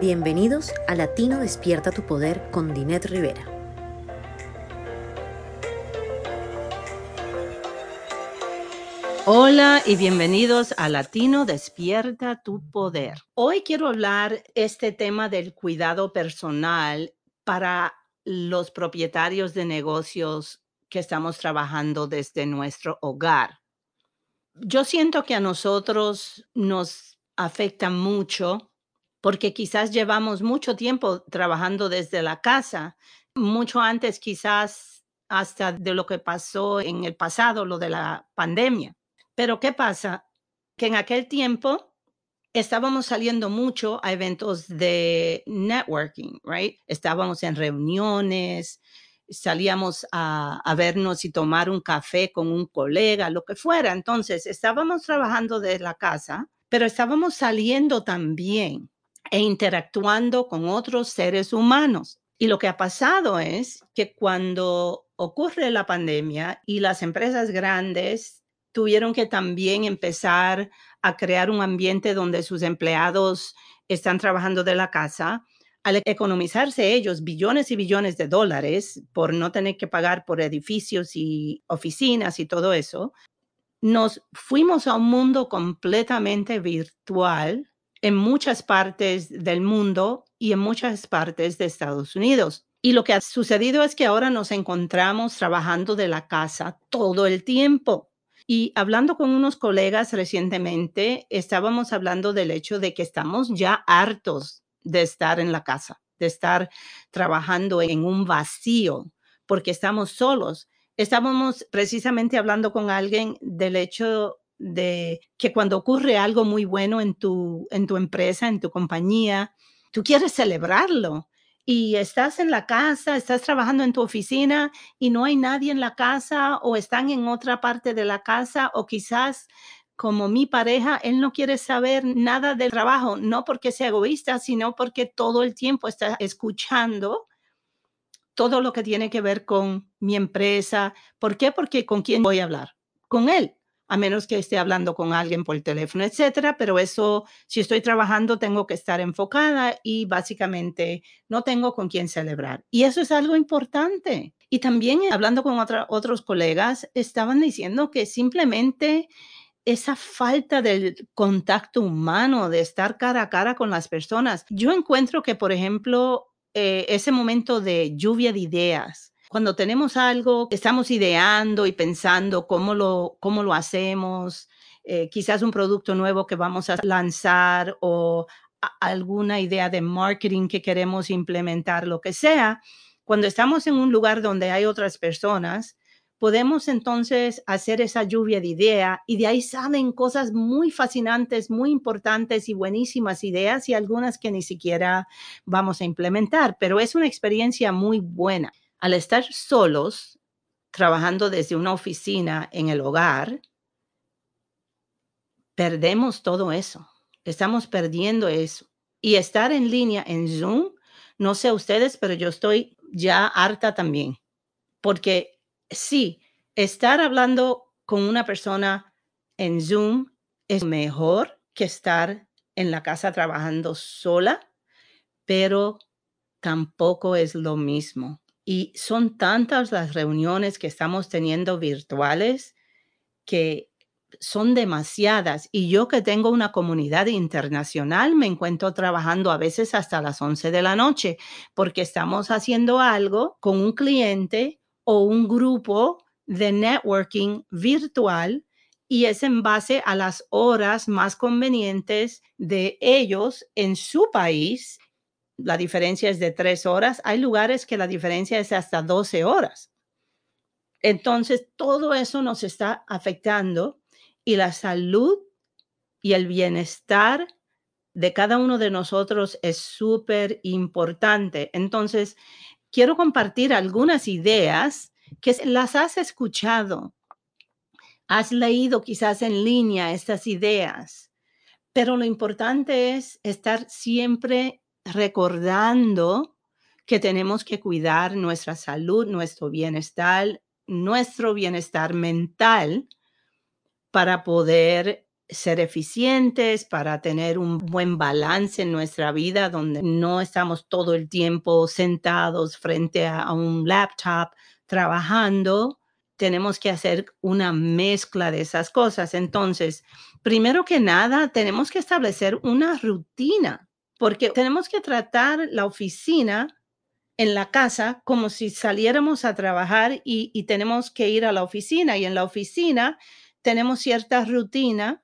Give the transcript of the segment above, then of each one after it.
Bienvenidos a Latino Despierta tu Poder con Dinet Rivera. Hola y bienvenidos a Latino Despierta tu Poder. Hoy quiero hablar este tema del cuidado personal para los propietarios de negocios que estamos trabajando desde nuestro hogar. Yo siento que a nosotros nos afecta mucho porque quizás llevamos mucho tiempo trabajando desde la casa, mucho antes quizás hasta de lo que pasó en el pasado, lo de la pandemia. Pero ¿qué pasa? Que en aquel tiempo estábamos saliendo mucho a eventos de networking, right? Estábamos en reuniones, salíamos a, vernos y tomar un café con un colega, lo que fuera. Entonces, estábamos trabajando desde la casa, pero estábamos saliendo también e interactuando con otros seres humanos. Y lo que ha pasado es que cuando ocurre la pandemia y las empresas grandes tuvieron que también empezar a crear un ambiente donde sus empleados están trabajando de la casa, al economizarse ellos billones y billones de dólares por no tener que pagar por edificios y oficinas y todo eso, nos fuimos a un mundo completamente virtual en muchas partes del mundo y en muchas partes de Estados Unidos. Y lo que ha sucedido es que ahora nos encontramos trabajando de la casa todo el tiempo. Y hablando con unos colegas recientemente, estábamos hablando del hecho de que estamos ya hartos de estar en la casa, de estar trabajando en un vacío, porque estamos solos. Estábamos precisamente hablando con alguien del hecho de que cuando ocurre algo muy bueno en tu, en tu empresa, en tu compañía, tú quieres celebrarlo y estás en la casa, estás trabajando en tu oficina y no hay nadie en la casa o están en otra parte de la casa o quizás como mi pareja, él no quiere saber nada del trabajo, no porque sea egoísta, sino porque todo el tiempo está escuchando todo lo que tiene que ver con mi empresa. ¿Por qué? Porque con quién voy a hablar? Con él a menos que esté hablando con alguien por teléfono, etcétera. Pero eso, si estoy trabajando, tengo que estar enfocada y básicamente no tengo con quién celebrar. Y eso es algo importante. Y también hablando con otros colegas, estaban diciendo que simplemente esa falta del contacto humano, de estar cara a cara con las personas. Yo encuentro que, por ejemplo, eh, ese momento de lluvia de ideas, cuando tenemos algo, estamos ideando y pensando cómo lo, cómo lo hacemos, eh, quizás un producto nuevo que vamos a lanzar o alguna idea de marketing que queremos implementar, lo que sea, cuando estamos en un lugar donde hay otras personas, podemos entonces hacer esa lluvia de idea y de ahí salen cosas muy fascinantes, muy importantes y buenísimas ideas y algunas que ni siquiera vamos a implementar, pero es una experiencia muy buena al estar solos, trabajando desde una oficina en el hogar, perdemos todo eso. Estamos perdiendo eso. Y estar en línea en Zoom, no sé ustedes, pero yo estoy ya harta también. Porque sí, estar hablando con una persona en Zoom es mejor que estar en la casa trabajando sola, pero tampoco es lo mismo. Y son tantas las reuniones que estamos teniendo virtuales que son demasiadas. Y yo que tengo una comunidad internacional, me encuentro trabajando a veces hasta las 11 de la noche porque estamos haciendo algo con un cliente o un grupo de networking virtual y es en base a las horas más convenientes de ellos en su país la diferencia es de tres horas. Hay lugares que la diferencia es hasta 12 horas. Entonces, todo eso nos está afectando y la salud y el bienestar de cada uno de nosotros es súper importante. Entonces, quiero compartir algunas ideas que las has escuchado, has leído quizás en línea estas ideas, pero lo importante es estar siempre recordando que tenemos que cuidar nuestra salud, nuestro bienestar, nuestro bienestar mental para poder ser eficientes, para tener un buen balance en nuestra vida, donde no estamos todo el tiempo sentados frente a, un laptop trabajando. Tenemos que hacer una mezcla de esas cosas. Entonces, primero que nada, tenemos que establecer una rutina, porque tenemos que tratar la oficina en la casa como si saliéramos a trabajar y, y tenemos que ir a la oficina. Y en la oficina tenemos cierta rutina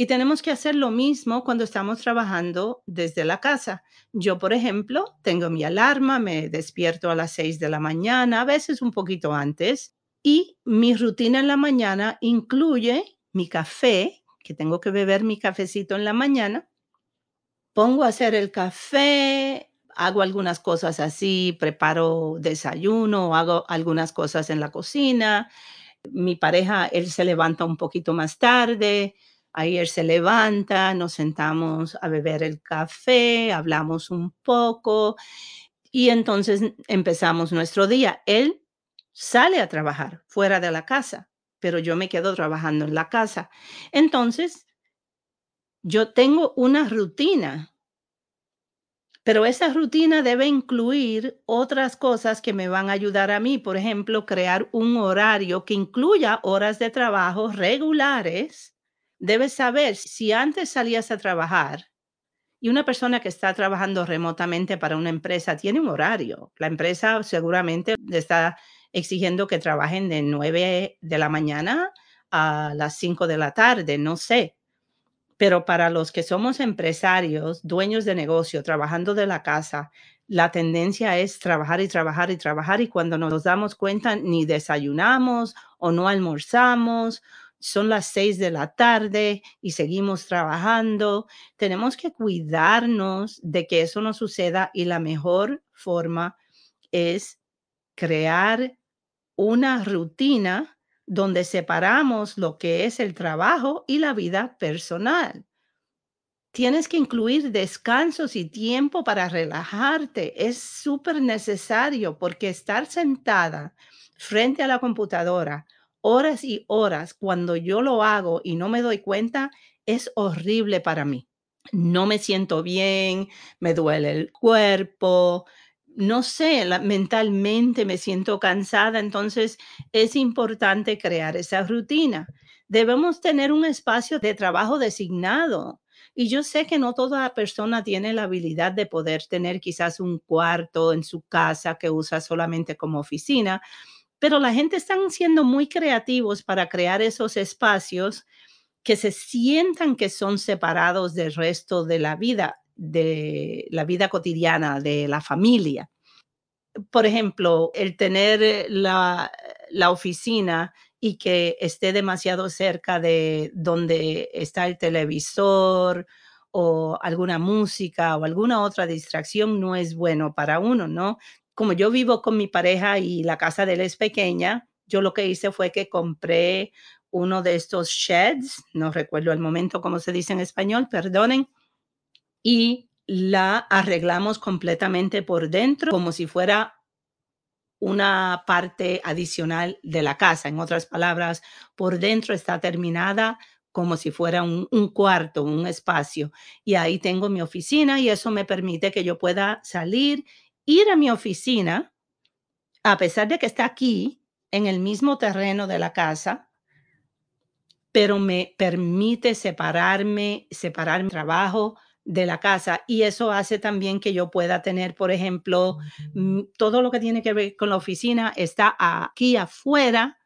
y tenemos que hacer lo mismo cuando estamos trabajando desde la casa. Yo, por ejemplo, tengo mi alarma, me despierto a las 6 de la mañana, a veces un poquito antes, y mi rutina en la mañana incluye mi café, que tengo que beber mi cafecito en la mañana. Pongo a hacer el café, hago algunas cosas así, preparo desayuno, hago algunas cosas en la cocina. Mi pareja, él se levanta un poquito más tarde, Ayer se levanta, nos sentamos a beber el café, hablamos un poco y entonces empezamos nuestro día. Él sale a trabajar fuera de la casa, pero yo me quedo trabajando en la casa. Entonces, yo tengo una rutina, pero esa rutina debe incluir otras cosas que me van a ayudar a mí. Por ejemplo, crear un horario que incluya horas de trabajo regulares debes saber si antes salías a trabajar y una persona que está trabajando remotamente para una empresa tiene un horario. La empresa seguramente está exigiendo que trabajen de 9 de la mañana a las 5 de la tarde, no sé. Pero para los que somos empresarios, dueños de negocio, trabajando de la casa, la tendencia es trabajar y trabajar y trabajar y cuando nos damos cuenta ni desayunamos o no almorzamos son las seis de la tarde y seguimos trabajando. Tenemos que cuidarnos de que eso no suceda y la mejor forma es crear una rutina donde separamos lo que es el trabajo y la vida personal. Tienes que incluir descansos y tiempo para relajarte. Es súper necesario porque estar sentada frente a la computadora horas y horas cuando yo lo hago y no me doy cuenta, es horrible para mí. No me siento bien, me duele el cuerpo, no sé, mentalmente me siento cansada, entonces es importante crear esa rutina. Debemos tener un espacio de trabajo designado. Y yo sé que no toda persona tiene la habilidad de poder tener quizás un cuarto en su casa que usa solamente como oficina, pero la gente están siendo muy creativos para crear esos espacios que se sientan que son separados del resto de la vida, de la vida cotidiana, de la familia. Por ejemplo, el tener la, la oficina y que esté demasiado cerca de donde está el televisor o alguna música o alguna otra distracción no es bueno para uno, ¿no? Como yo vivo con mi pareja y la casa de él es pequeña, yo lo que hice fue que compré uno de estos sheds, no recuerdo el momento cómo se dice en español, perdonen, y la arreglamos completamente por dentro como si fuera una parte adicional de la casa. En otras palabras, por dentro está terminada como si fuera un, un, cuarto, un espacio. Y ahí tengo mi oficina y eso me permite que yo pueda salir ir a mi oficina, a pesar de que está aquí, en el mismo terreno de la casa, pero me permite separarme, separar mi trabajo de la casa y eso hace también que yo pueda tener, por ejemplo, mm, todo lo que tiene que ver con la oficina está aquí afuera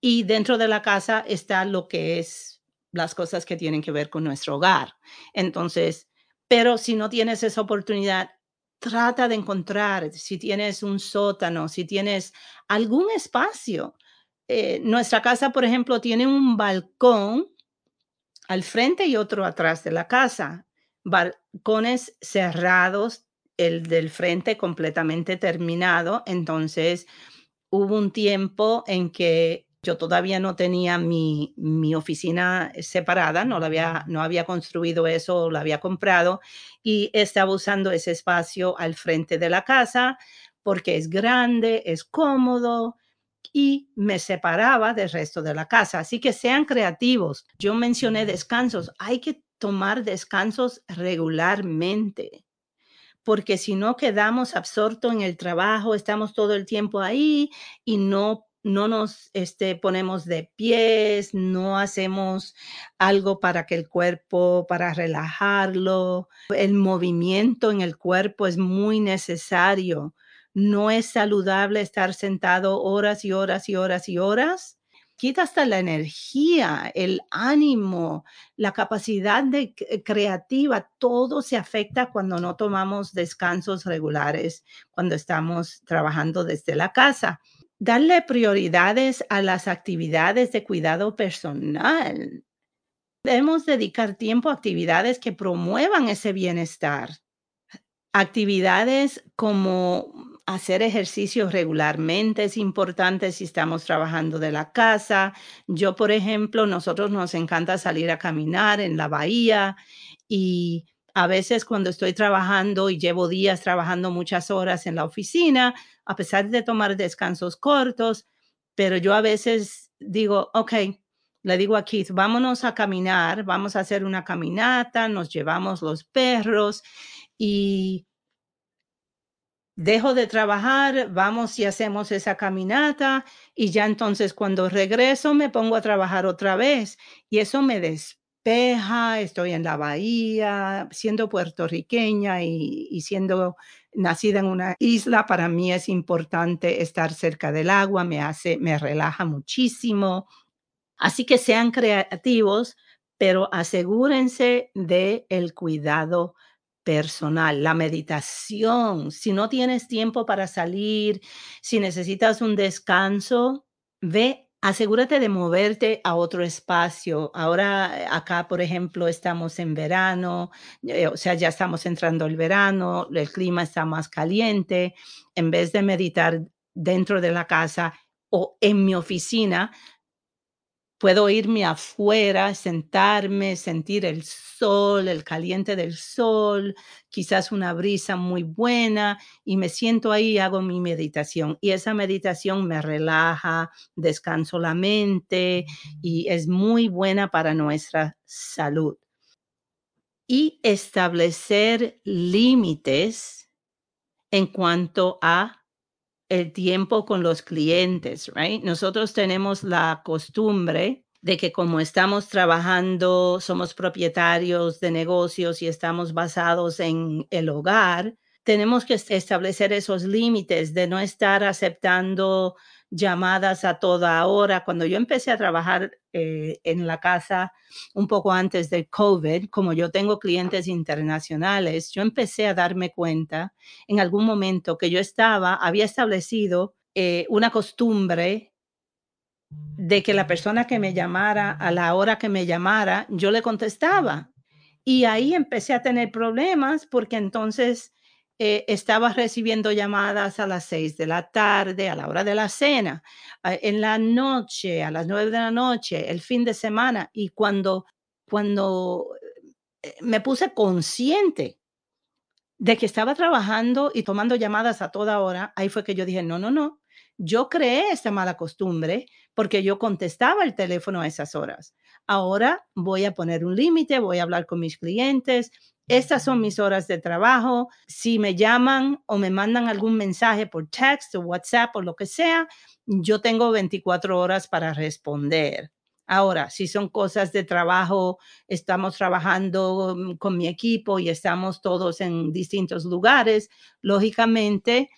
y dentro de la casa está lo que es las cosas que tienen que ver con nuestro hogar. Entonces, pero si no tienes esa oportunidad, trata de encontrar, si tienes un sótano, si tienes algún espacio. Eh, nuestra casa, por ejemplo, tiene un balcón al frente y otro atrás de la casa. Balcones cerrados, el del frente completamente terminado. Entonces, hubo un tiempo en que yo todavía no tenía mi, mi oficina separada, no, la había, no había construido eso, la había comprado y estaba usando ese espacio al frente de la casa porque es grande, es cómodo y me separaba del resto de la casa. Así que sean creativos. Yo mencioné descansos. Hay que tomar descansos regularmente porque si no quedamos absortos en el trabajo, estamos todo el tiempo ahí y no no nos este, ponemos de pies, no hacemos algo para que el cuerpo, para relajarlo. El movimiento en el cuerpo es muy necesario. No es saludable estar sentado horas y horas y horas y horas quita hasta la energía, el ánimo, la capacidad de creativa, todo se afecta cuando no tomamos descansos regulares, cuando estamos trabajando desde la casa. Darle prioridades a las actividades de cuidado personal. Debemos dedicar tiempo a actividades que promuevan ese bienestar. Actividades como hacer ejercicio regularmente es importante si estamos trabajando de la casa. Yo, por ejemplo, nosotros nos encanta salir a caminar en la bahía y a veces cuando estoy trabajando y llevo días trabajando muchas horas en la oficina, a pesar de tomar descansos cortos, pero yo a veces digo, ok, le digo a Keith, vámonos a caminar, vamos a hacer una caminata, nos llevamos los perros y dejo de trabajar, vamos y hacemos esa caminata y ya entonces cuando regreso me pongo a trabajar otra vez y eso me despeja, estoy en la bahía, siendo puertorriqueña y, y siendo nacida en una isla, para mí es importante estar cerca del agua, me hace, me relaja muchísimo. Así que sean creativos, pero asegúrense de el cuidado personal, la meditación. Si no tienes tiempo para salir, si necesitas un descanso, ve, asegúrate de moverte a otro espacio. Ahora acá, por ejemplo, estamos en verano, eh, o sea, ya estamos entrando el verano, el clima está más caliente. En vez de meditar dentro de la casa o en mi oficina, Puedo irme afuera, sentarme, sentir el sol, el caliente del sol, quizás una brisa muy buena y me siento ahí y hago mi meditación. Y esa meditación me relaja, descanso la mente y es muy buena para nuestra salud. Y establecer límites en cuanto a el tiempo con los clientes, right? Nosotros tenemos la costumbre de que como estamos trabajando, somos propietarios de negocios y estamos basados en el hogar, tenemos que establecer esos límites de no estar aceptando llamadas a toda hora. Cuando yo empecé a trabajar eh, en la casa un poco antes del COVID, como yo tengo clientes internacionales, yo empecé a darme cuenta en algún momento que yo estaba, había establecido eh, una costumbre de que la persona que me llamara a la hora que me llamara, yo le contestaba. Y ahí empecé a tener problemas porque entonces eh, estaba recibiendo llamadas a las seis de la tarde, a la hora de la cena, en la noche, a las nueve de la noche, el fin de semana. Y cuando, cuando eh, me puse consciente de que estaba trabajando y tomando llamadas a toda hora, ahí fue que yo dije, no, no, no, yo creé esta mala costumbre porque yo contestaba el teléfono a esas horas. Ahora voy a poner un límite, voy a hablar con mis clientes, estas son mis horas de trabajo. Si me llaman o me mandan algún mensaje por text o WhatsApp o lo que sea, yo tengo 24 horas para responder. Ahora, si son cosas de trabajo, estamos trabajando mm, con mi equipo y estamos todos en distintos lugares, lógicamente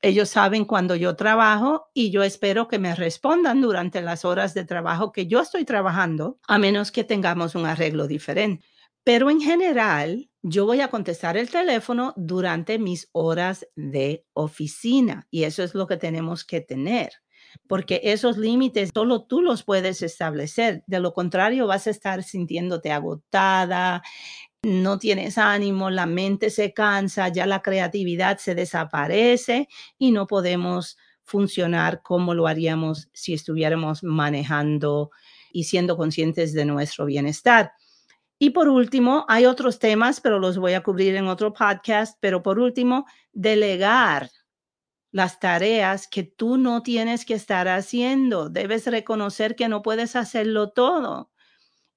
ellos saben cuando yo trabajo y yo espero que me respondan durante las horas de trabajo que yo estoy trabajando, a menos que tengamos un arreglo diferente. Pero en general, yo voy a contestar el teléfono durante mis horas de oficina y eso es lo que tenemos que tener, porque esos límites solo tú los puedes establecer. De lo contrario, vas a estar sintiéndote agotada, no tienes ánimo, la mente se cansa, ya la creatividad se desaparece y no podemos funcionar como lo haríamos si estuviéramos manejando y siendo conscientes de nuestro bienestar. Y por último, hay otros temas, pero los voy a cubrir en otro podcast. Pero por último, delegar. las tareas que tú no tienes que estar haciendo. Debes reconocer que no puedes hacerlo todo.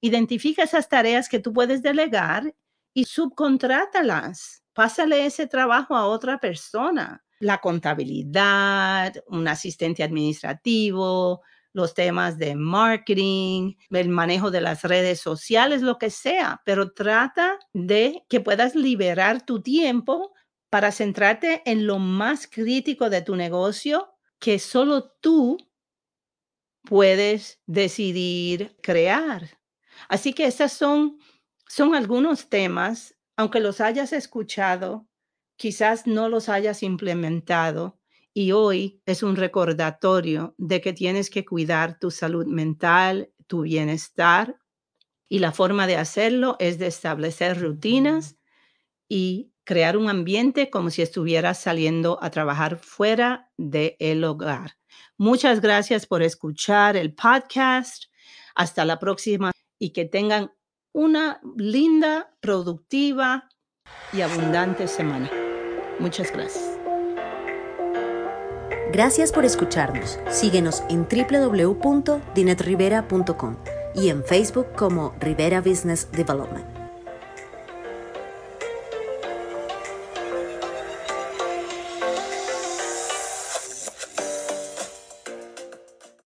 Identifica esas tareas que tú puedes delegar y subcontrátalas. Pásale ese trabajo a otra persona. La contabilidad, un asistente administrativo, los temas de marketing, el manejo de las redes sociales, lo que sea, pero trata de que puedas liberar tu tiempo para centrarte en lo más crítico de tu negocio que solo tú puedes decidir crear. Así que estos son, son algunos temas, aunque los hayas escuchado, quizás no los hayas implementado. Y hoy es un recordatorio de que tienes que cuidar tu salud mental, tu bienestar. Y la forma de hacerlo es de establecer rutinas y crear un ambiente como si estuvieras saliendo a trabajar fuera del hogar. Muchas gracias por escuchar el podcast. Hasta la próxima y que tengan una linda, productiva y abundante semana. Muchas gracias. Gracias por escucharnos. Síguenos en www.dinetrivera.com y en Facebook como Rivera Business Development.